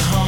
home.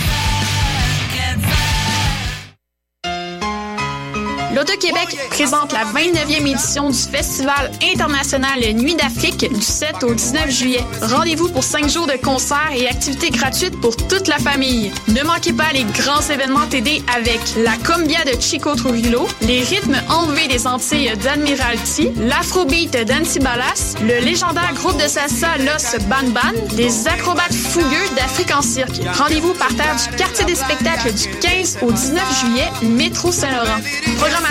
L'Auto-Québec présente la 29e édition du Festival international Nuit d'Afrique du 7 au 19 juillet. Rendez-vous pour 5 jours de concerts et activités gratuites pour toute la famille. Ne manquez pas les grands événements TD avec la Combia de Chico Trujillo, les rythmes enlevés des Antilles d'Admiralty, l'Afrobeat d'Antibalas, le légendaire groupe de salsa Los Ban Ban, les acrobates fougueux d'Afrique en cirque. Rendez-vous par terre du quartier des spectacles du 15 au 19 juillet, métro Saint-Laurent programmation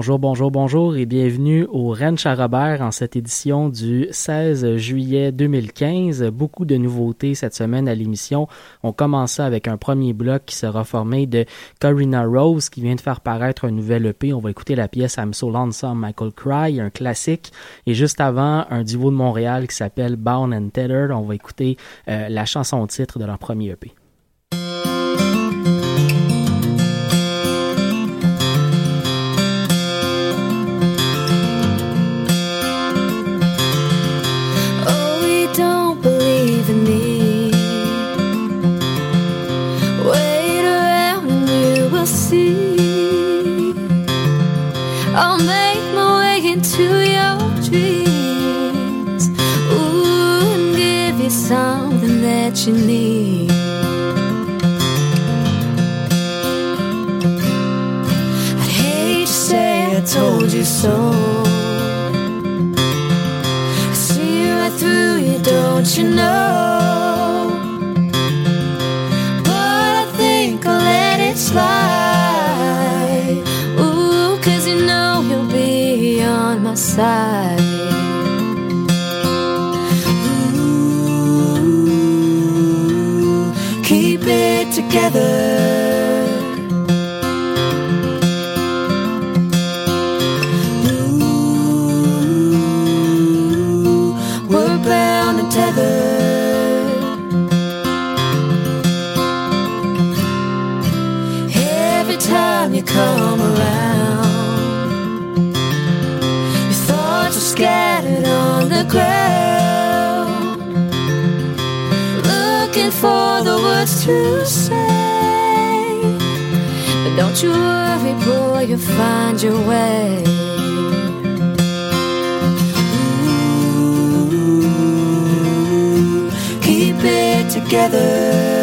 Bonjour, bonjour, bonjour et bienvenue au Ranch à Robert en cette édition du 16 juillet 2015. Beaucoup de nouveautés cette semaine à l'émission. On commence avec un premier bloc qui sera formé de Corina Rose qui vient de faire paraître un nouvel EP. On va écouter la pièce I'm So Lonesome Michael Cry, un classique. Et juste avant, un duo de Montréal qui s'appelle Bound and Tethered. On va écouter euh, la chanson titre de leur premier EP. You need. I'd hate to say I told you so. I see right through you, don't you know? But I think I'll let it slide. Ooh, cause you know you'll be on my side. together. ooh, we're bound and tethered. Every time you come around. Your thoughts are scattered on the ground, looking for the words to say. Don't you worry, boy, you'll find your way. Ooh, keep it together.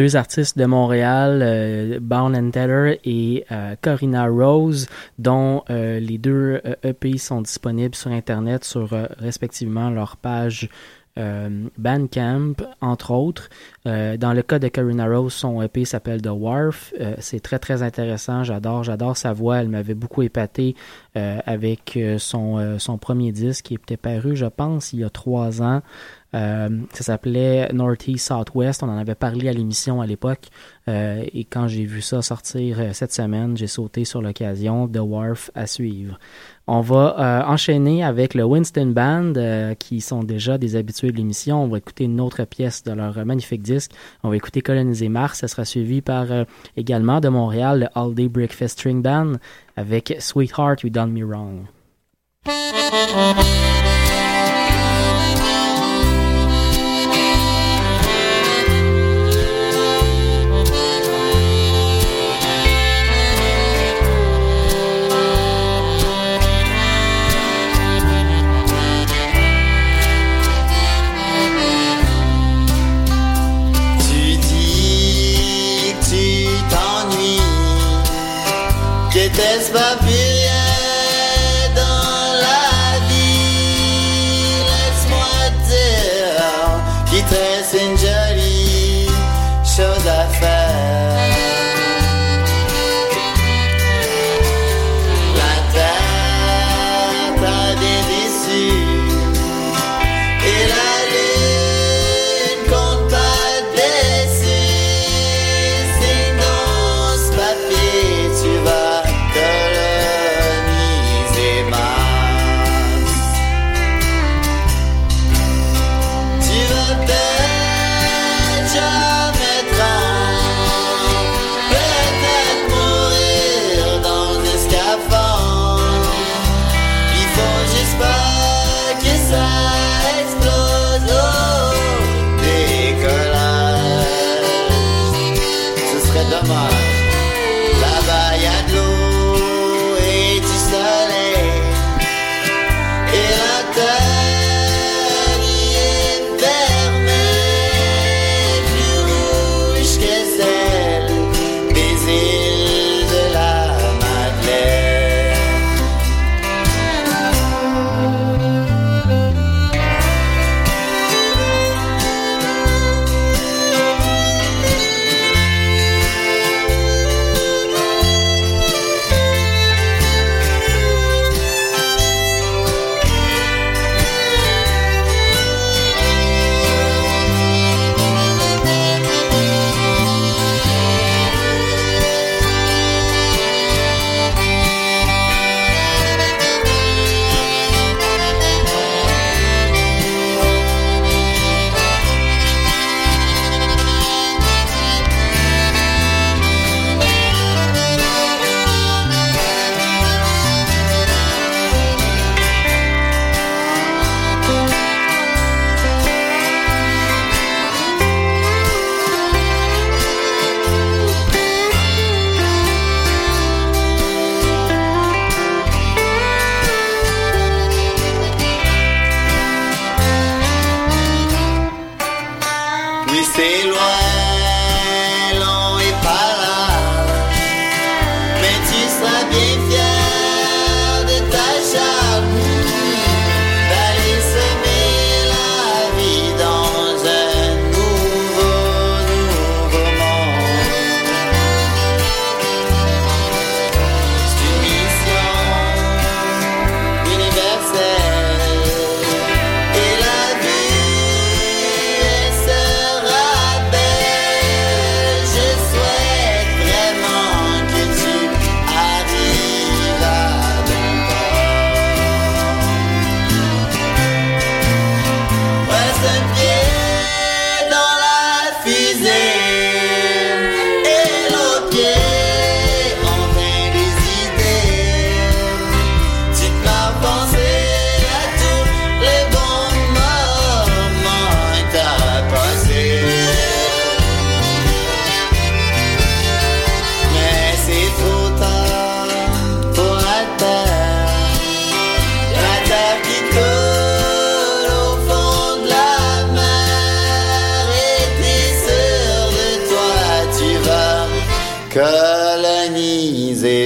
Deux artistes de Montréal, euh, Bound and Teller et euh, Corinna Rose, dont euh, les deux EP sont disponibles sur Internet sur respectivement leur page Bandcamp, entre autres. dans le cas de Corinna Rose, son EP s'appelle The Wharf. c'est très très intéressant. J'adore, j'adore sa voix. Elle m'avait beaucoup épaté avec son, son premier disque qui était paru, je pense, il y a trois ans. Euh, ça s'appelait Northeast Southwest. On en avait parlé à l'émission à l'époque. Euh, et quand j'ai vu ça sortir euh, cette semaine, j'ai sauté sur l'occasion. The Wharf à suivre. On va enchaîner avec le Winston Band, qui sont déjà des habitués de l'émission. On va écouter une autre pièce de leur magnifique disque. On va écouter Coloniser Mars. Ça sera suivi par également de Montréal le All Day Breakfast String Band avec Sweetheart You Done Me Wrong.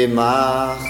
más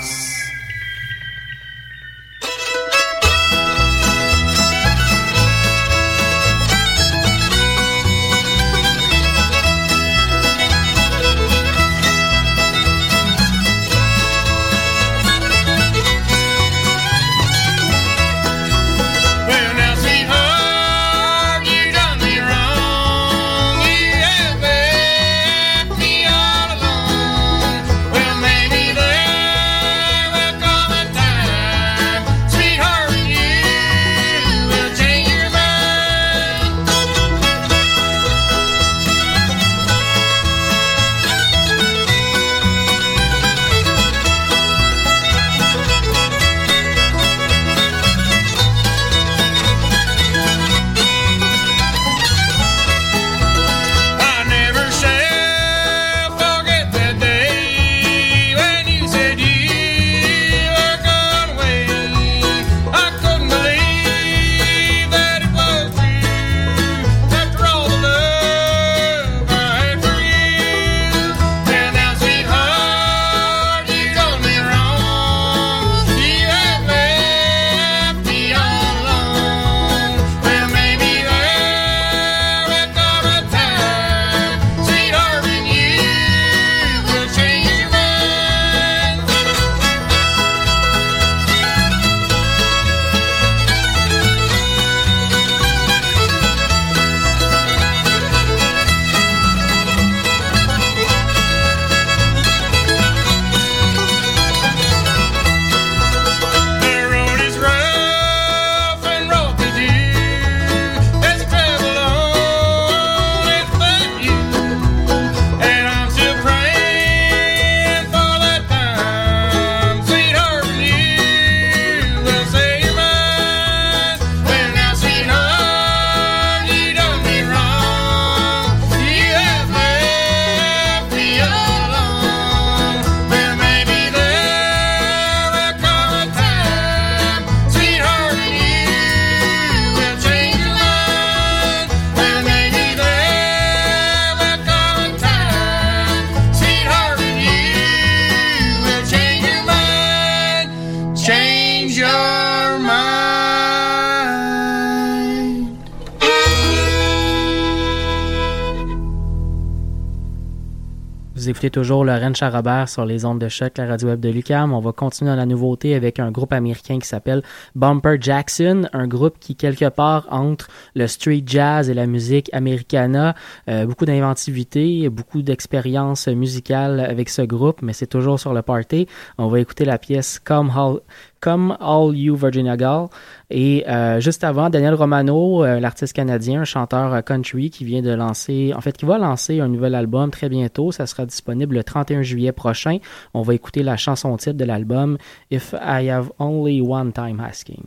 toujours Lorraine Charrobert sur les ondes de choc, la radio web de Lucam. On va continuer dans la nouveauté avec un groupe américain qui s'appelle Bumper Jackson, un groupe qui quelque part entre le street jazz et la musique americana. Euh, beaucoup d'inventivité, beaucoup d'expérience musicale avec ce groupe, mais c'est toujours sur le party. On va écouter la pièce Come All, Come All You Virginia Gull. Et euh, juste avant, Daniel Romano, euh, l'artiste canadien, un chanteur euh, country qui vient de lancer, en fait, qui va lancer un nouvel album très bientôt. Ça sera disponible le 31 juillet prochain. On va écouter la chanson titre de l'album If I Have Only One Time Asking.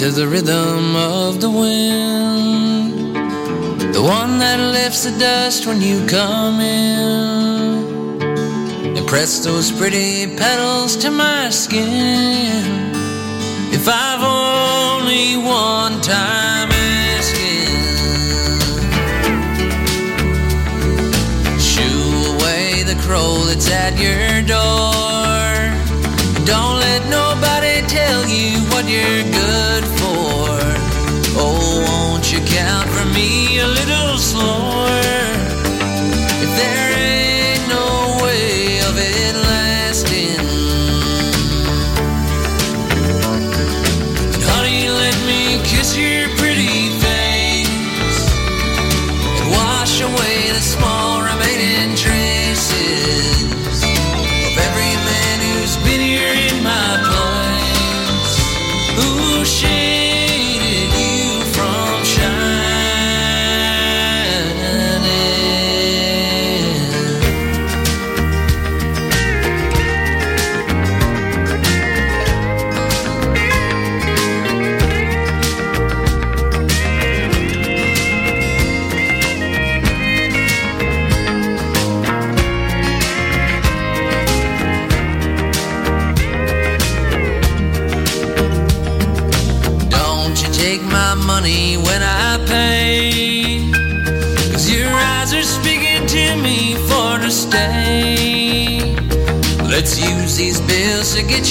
To the rhythm of the wind, the one that lifts the dust when you come in, and press those pretty petals to my skin. If I've only one time asking, shoo away the crow that's at your door. Don't let nobody tell you what you're good for. Oh, won't you count for me a little slower? To get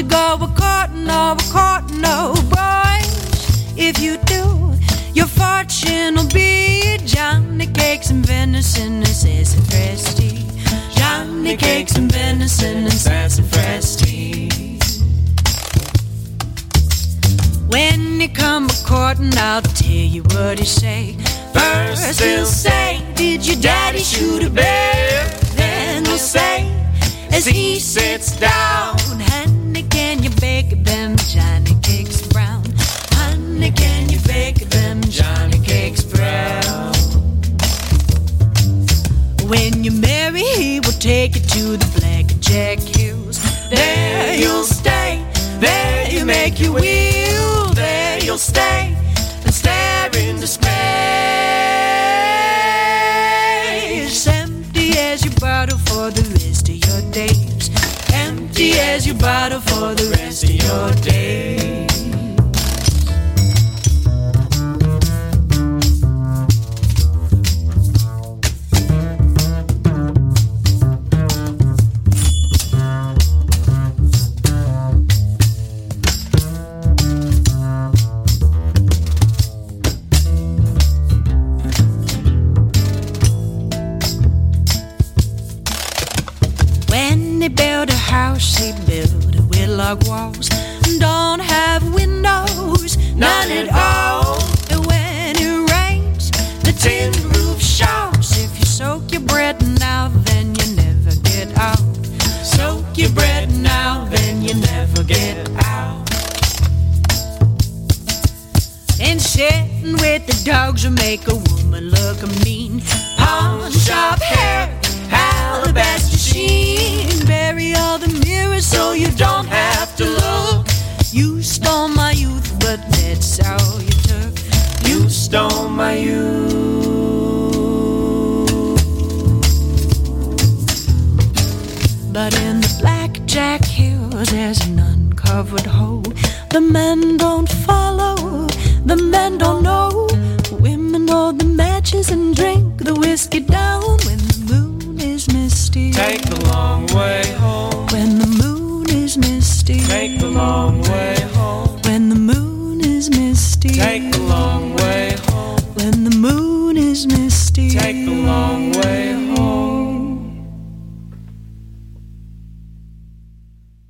you go a courting or a courting no boys. If you do, your fortune will be Johnny cakes and venison and sassafras Johnny cakes and venison and sassafras When you come a courting, I'll tell you what he say. First he'll say, Did your daddy shoot a bear? Then he'll say, as he sits down, you make your will, there you'll stay and stare into space. Empty as your bottle for the rest of your days. Empty as your bottle for the rest of your days.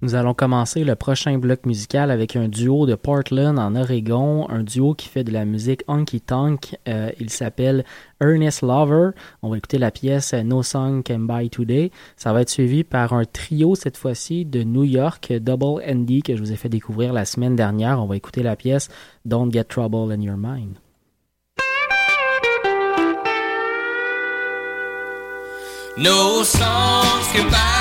Nous allons commencer le prochain bloc musical avec un duo de Portland en Oregon, un duo qui fait de la musique honky tonk. Euh, il s'appelle Ernest Lover. On va écouter la pièce No Song Can Buy Today. Ça va être suivi par un trio cette fois-ci de New York, Double ND que je vous ai fait découvrir la semaine dernière. On va écouter la pièce Don't Get Trouble in Your Mind. No songs can buy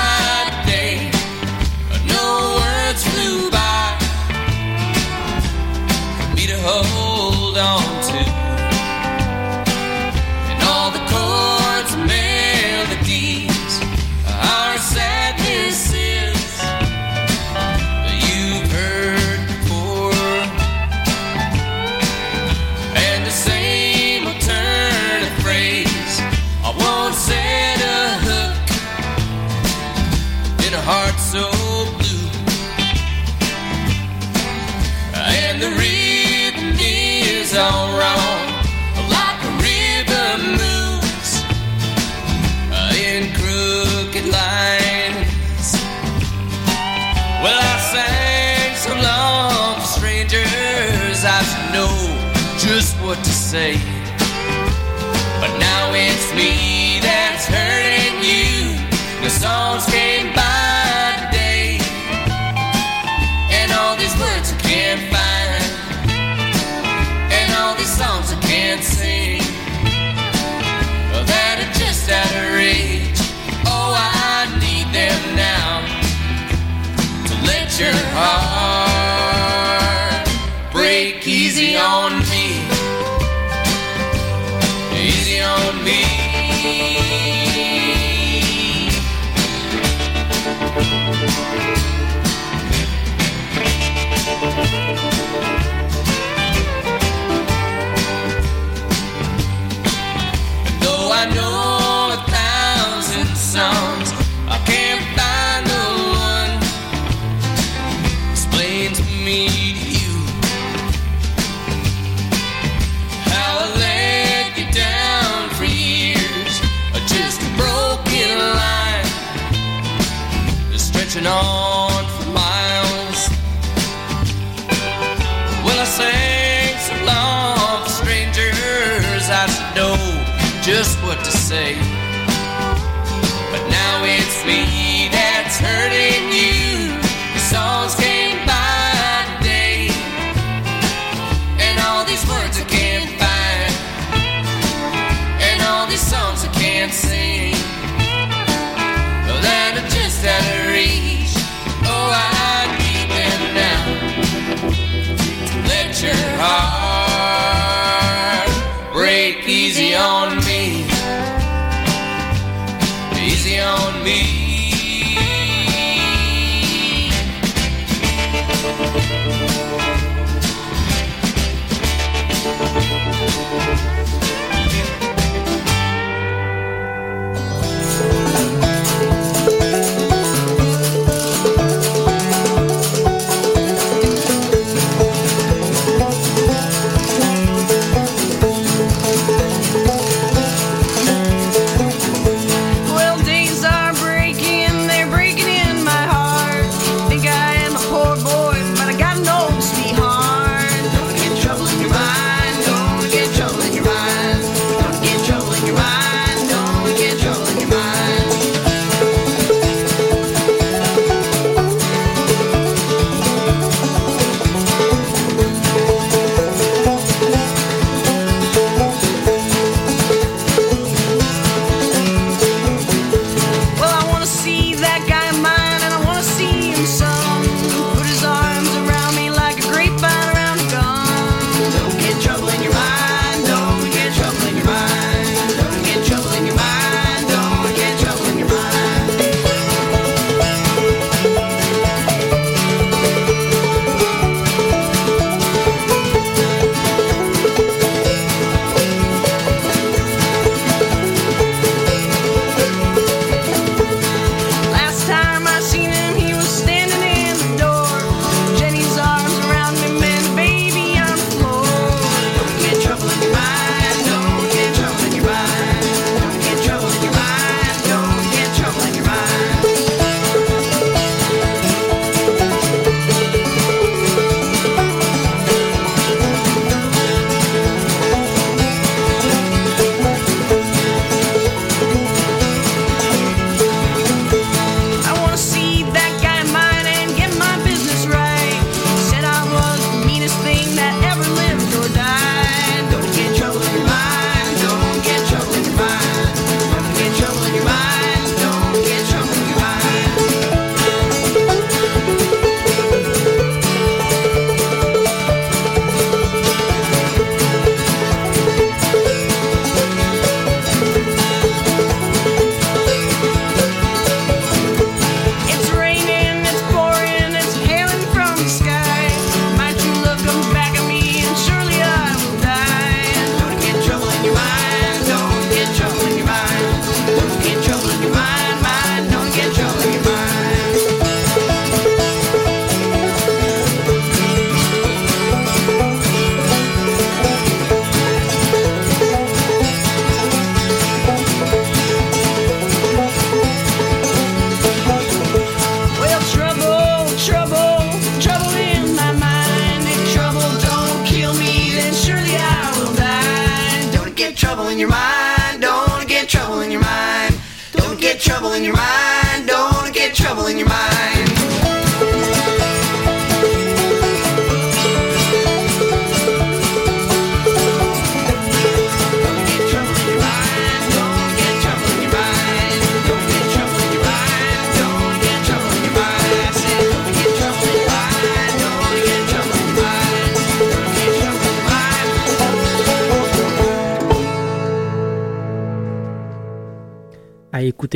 on say. But now it's me that's hurting you. The songs came by today, and all these words I can't find, and all these songs I can't sing that are just out of reach. Oh, I need them now to let your heart break easy on me. Easy on me. Though I know stretching on for miles. Well, I sang so long for strangers, I should know just what to say. But now it's me that's hurting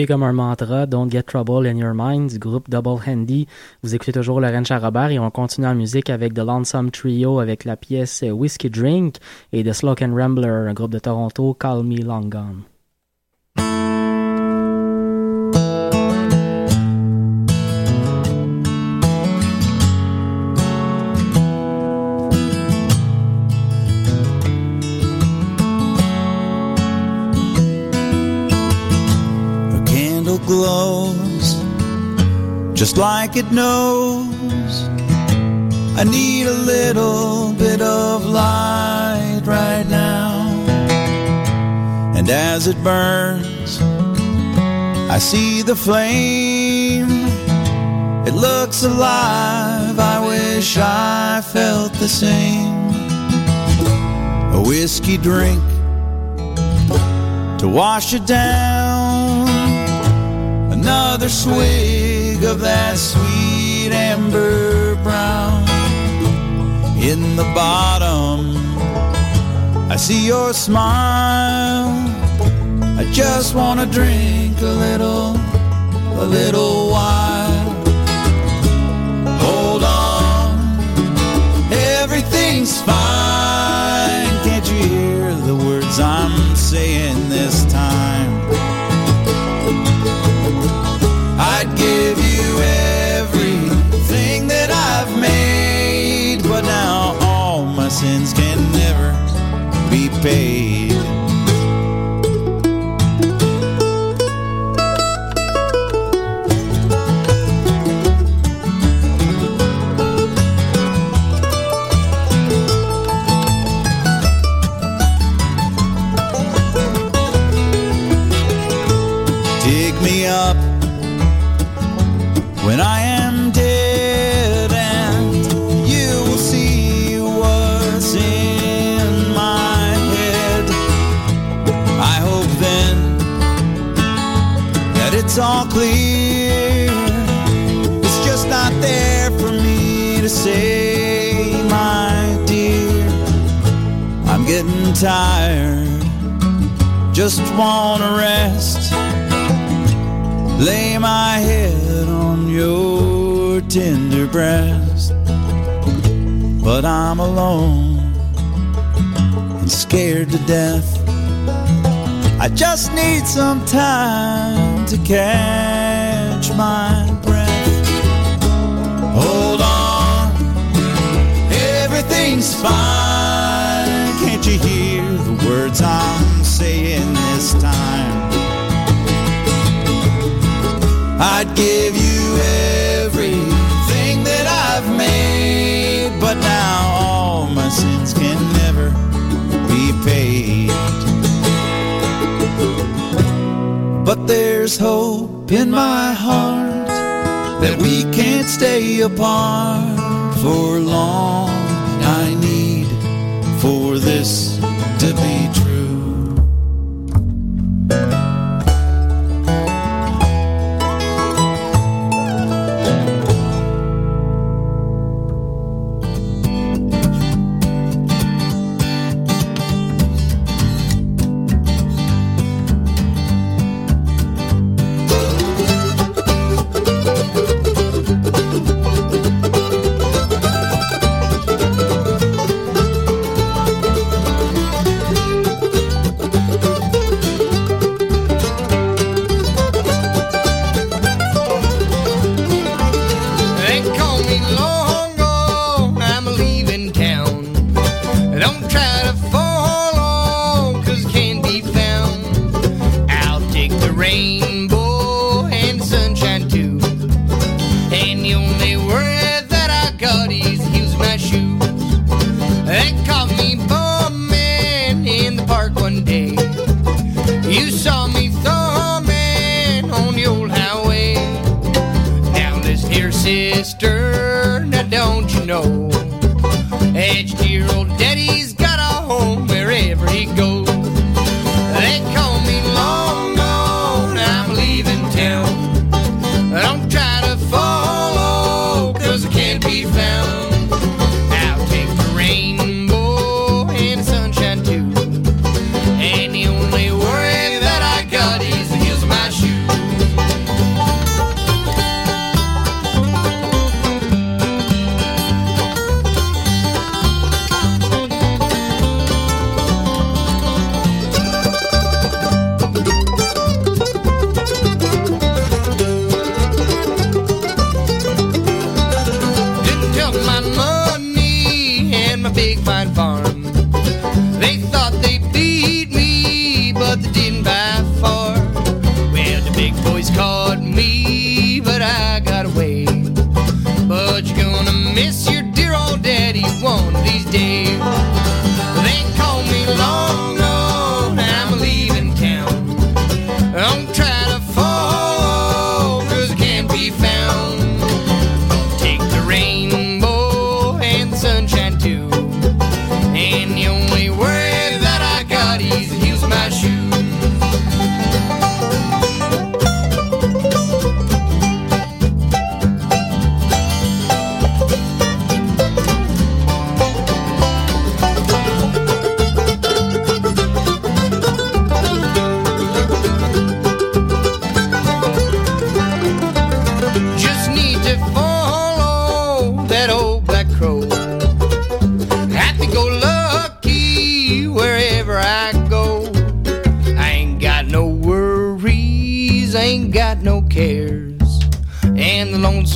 comme un mantra Don't Get Trouble in Your Mind du groupe Double Handy. Vous écoutez toujours Lorraine Charrobert et on continue en musique avec The Lonesome Trio avec la pièce Whiskey Drink et The and Rambler, un groupe de Toronto, Call Me Long Gone. Just like it knows. I need a little bit of light right now. And as it burns, I see the flame. It looks alive. I wish I felt the same. A whiskey drink to wash it down. Another swig of that sweet amber brown. In the bottom, I see your smile. I just want to drink a little, a little while. Hold on, everything's fine. Can't you hear the words I'm saying this time? Sins can never be paid. Clear. It's just not there for me to say, my dear. I'm getting tired, just wanna rest. Lay my head on your tender breast. But I'm alone and scared to death. I just need some time to catch my breath. Hold on, everything's fine. Can't you hear the words I'm saying this time? I'd give you everything that I've made, but now there's hope in my heart that we can't stay apart for long. I need for this to be true. Caught me bumming in the park one day. You saw me thumbing on the old highway. Now listen here, sister, now don't you know? That dear old daddy's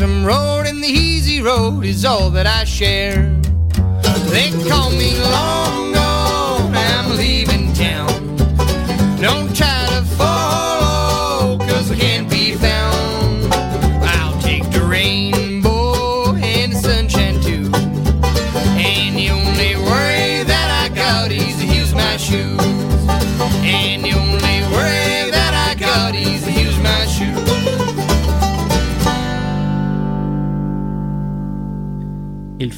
lonesome road and the easy road is all that I share. They call me long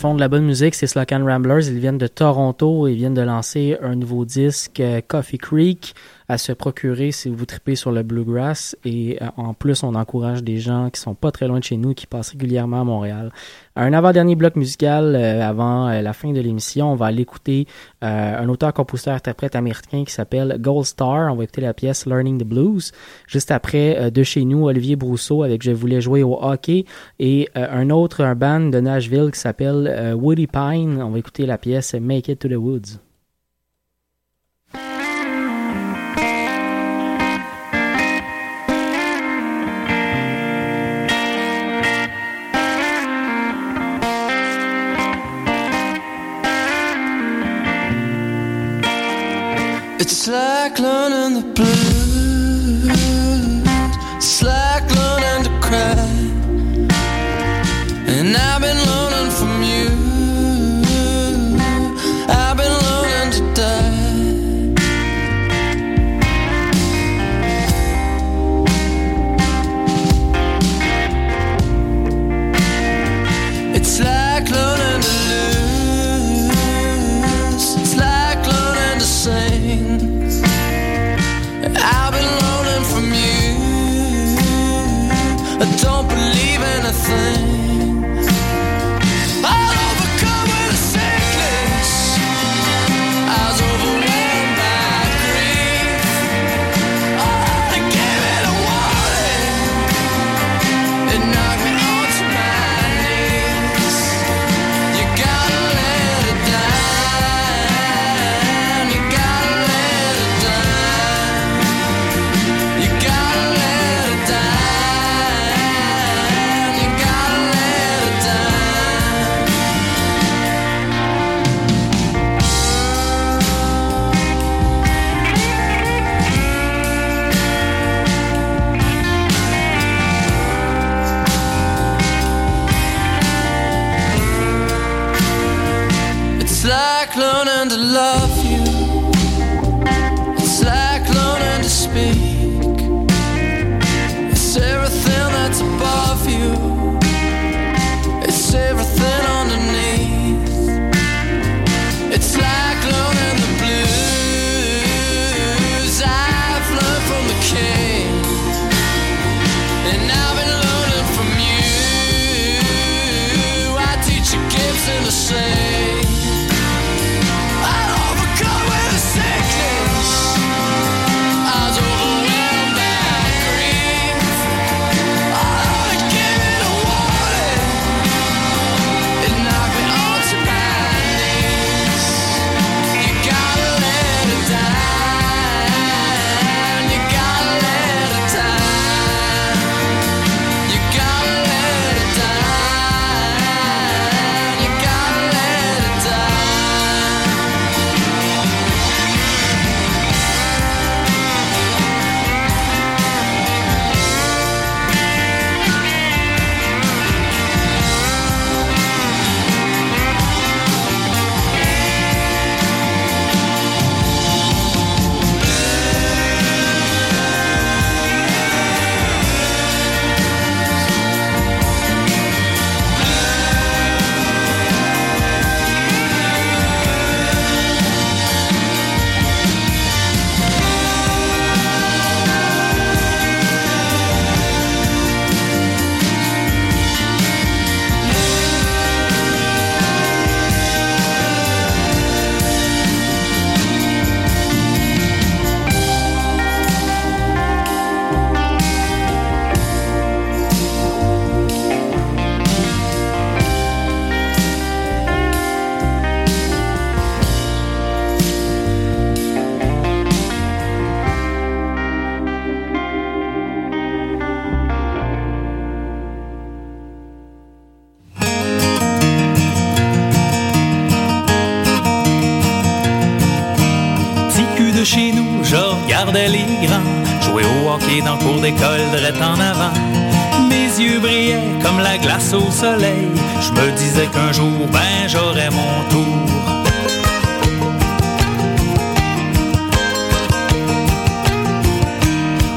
font de la bonne musique, c'est Slack Ramblers. Ils viennent de Toronto. Ils viennent de lancer un nouveau disque, euh, Coffee Creek, à se procurer si vous tripez sur le bluegrass. Et euh, en plus, on encourage des gens qui sont pas très loin de chez nous, qui passent régulièrement à Montréal, un avant-dernier bloc musical euh, avant euh, la fin de l'émission. On va aller écouter euh, un auteur, compositeur, interprète américain qui s'appelle Gold Star. On va écouter la pièce Learning the Blues. Juste après, de chez nous, Olivier Brousseau avec Je voulais jouer au hockey. Et un autre, un band de Nashville qui s'appelle Woody Pine. On va écouter la pièce Make It to the Woods. It's like learning the blues. It's like learning to cry. And I've been learning. Qu'un jour, ben, j'aurais mon tour.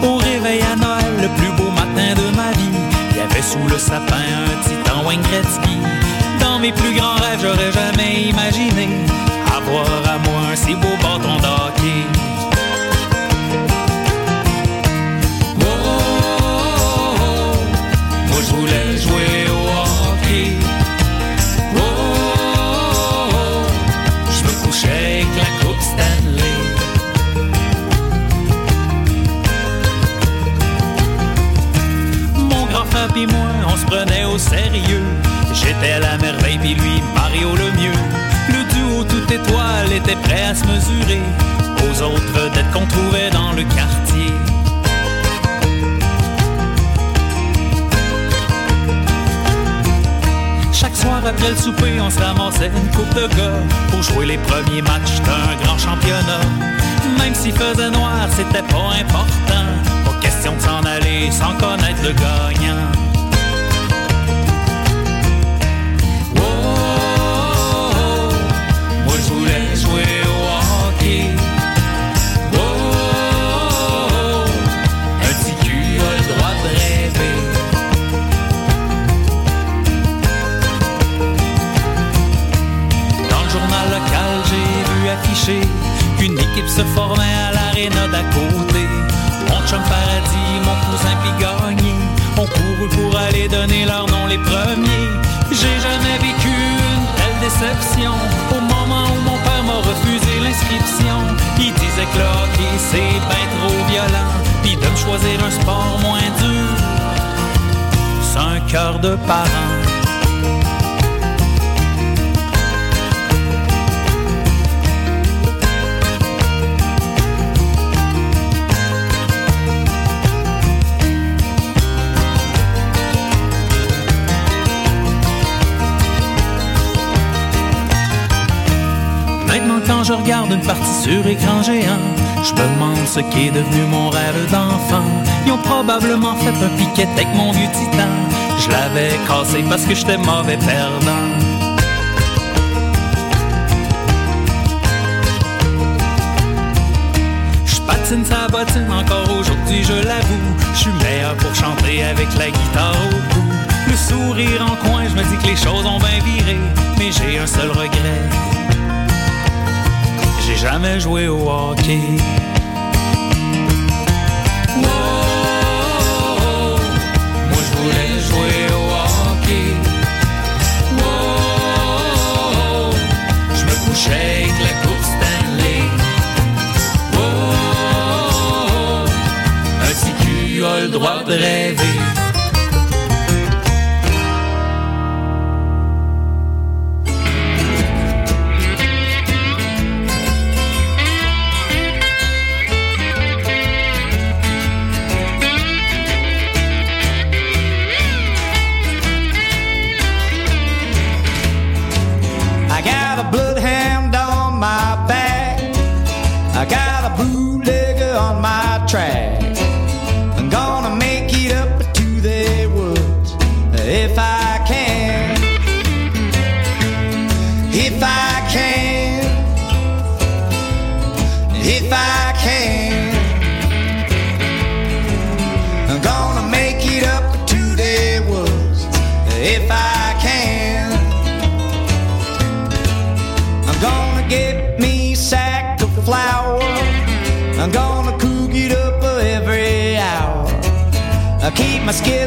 Au réveil à Noël, le plus beau matin de ma vie, il y avait sous le sapin un titan Wayne Gretzky. Dans mes plus grands rêves, j'aurais jamais imaginé avoir à moi un si beau bâton de J'étais la merveille pis lui, Mario le mieux. Le duo tout étoile était prêt à se mesurer aux autres vedettes qu'on trouvait dans le quartier. Chaque soir après le souper, on se ramassait une coupe de gars pour jouer les premiers matchs d'un grand championnat. Même s'il faisait noir, c'était pas important. Pas question de s'en aller sans connaître le gagnant. Qu'une équipe se formait à l'aréna d'à côté. Mon chum paradis, mon cousin pis gagné, ont couru pour aller donner leur nom les premiers. J'ai jamais vécu une telle déception au moment où mon père m'a refusé l'inscription. Il disait que le hockey c'est ben trop violent, pis de me choisir un sport moins dur. C'est un cœur de parent. Quand je regarde une partie sur écran géant, je me demande ce qu'est devenu mon rêve d'enfant. Ils ont probablement fait un piquet avec mon vieux titan. Je l'avais cassé parce que j'étais mauvais perdant. Je patine sa bottine encore aujourd'hui, je l'avoue. Je suis meilleur pour chanter avec la guitare au cou. Le sourire en coin, je me dis que les choses ont bien viré. Mais j'ai un seul regret. J'ai jamais joué au hockey. Moi je voulais jouer au hockey. Je me couchais avec la coupe Stanley. Oh, un petit cul le droit de rêver. my skin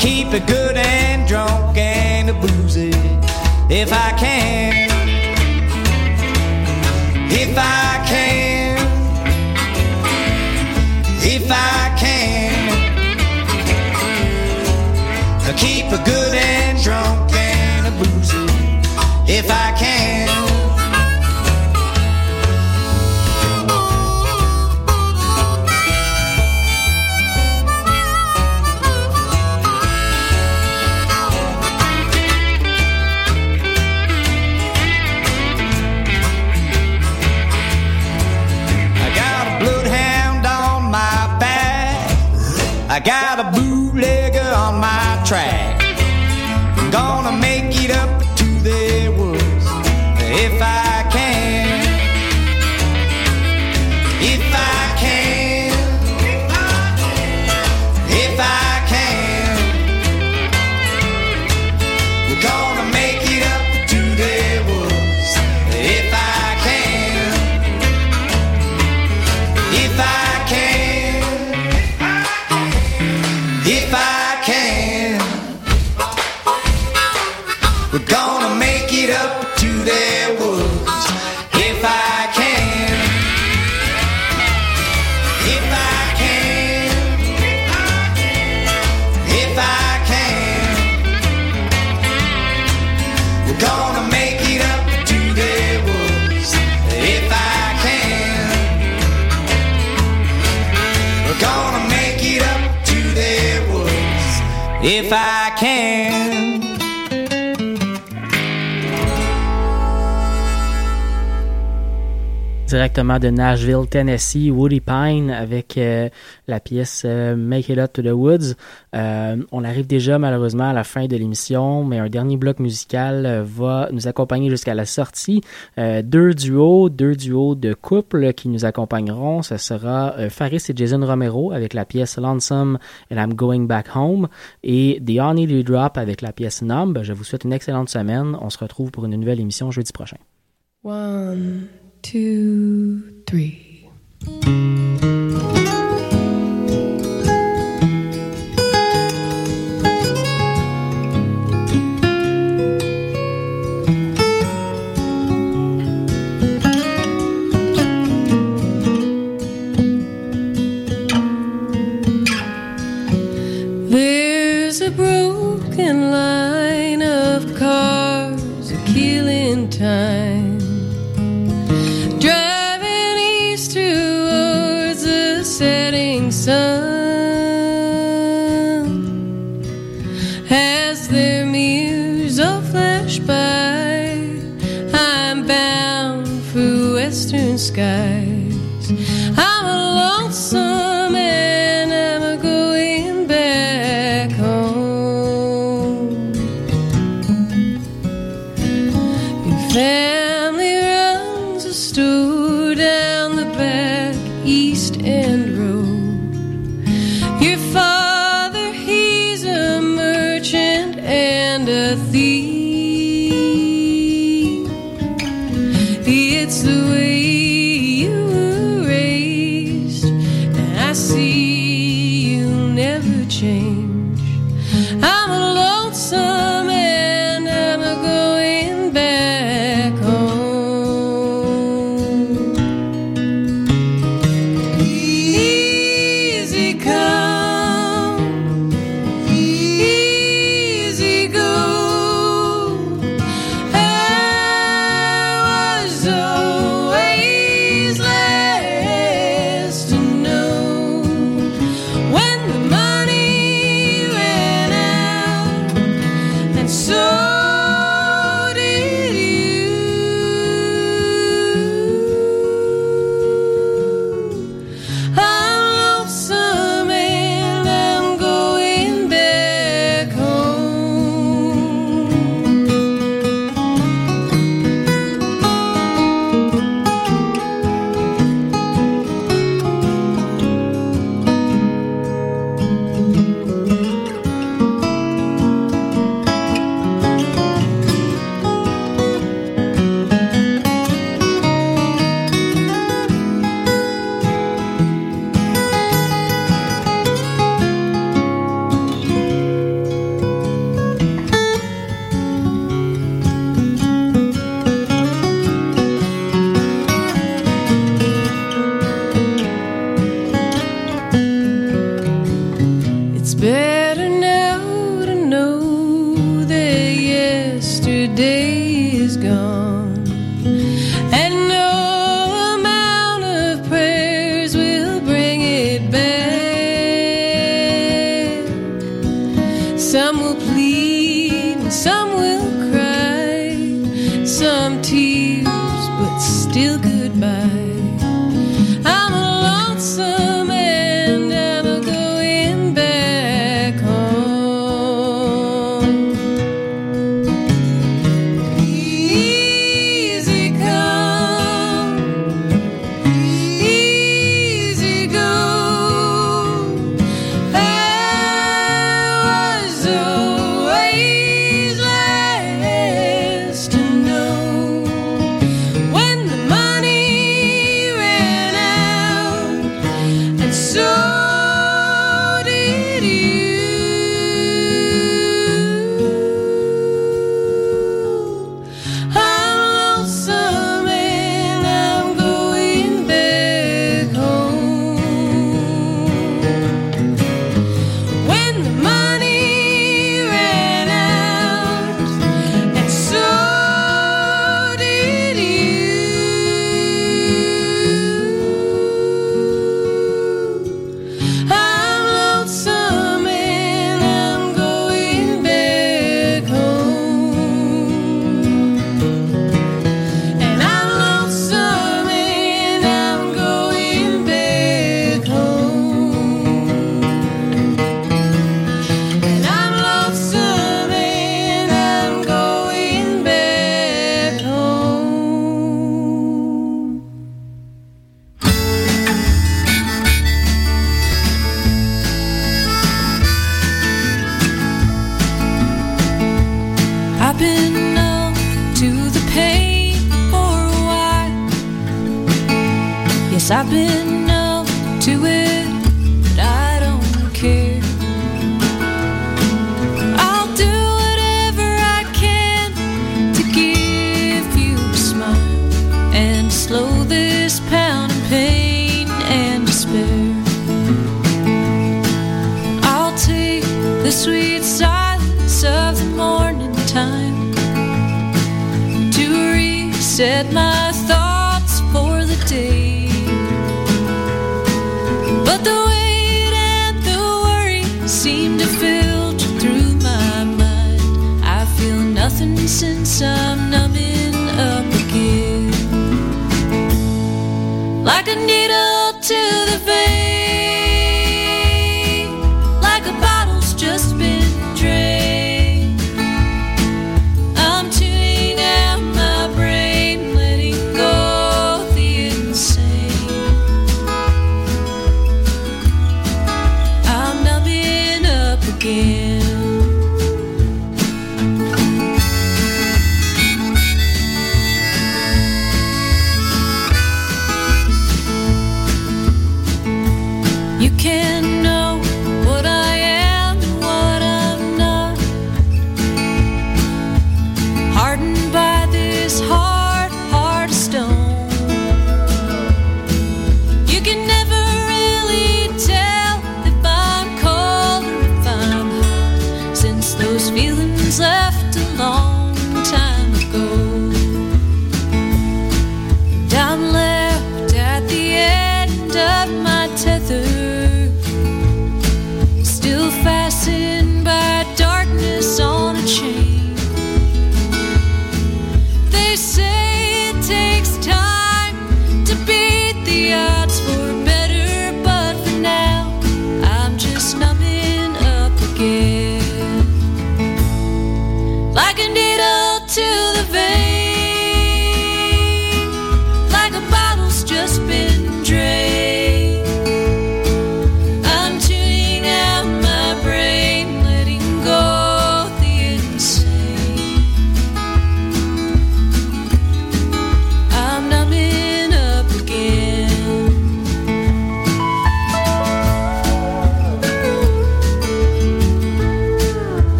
keep it good and drunk and boozy if I can. If I Directement de Nashville, Tennessee, Woody Pine avec euh, la pièce euh, Make It Up to the Woods. Euh, on arrive déjà malheureusement à la fin de l'émission, mais un dernier bloc musical va nous accompagner jusqu'à la sortie. Deux duos, deux duos de couple qui nous accompagneront. Ce sera Faris et Jason Romero avec la pièce Lonesome and I'm Going Back Home et The Honey Drop avec la pièce Numb. Je vous souhaite une excellente semaine. On se retrouve pour une nouvelle émission jeudi prochain. Two, three. There's a broken line of cars killing time.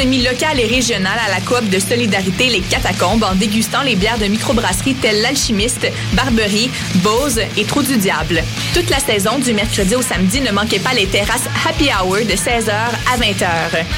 L'économie locale et régionale à la coop de solidarité Les Catacombes en dégustant les bières de microbrasserie telles l'Alchimiste, Barberie, Bose et Trou du Diable. Toute la saison, du mercredi au samedi, ne manquez pas les terrasses Happy Hour de 16h à 20h.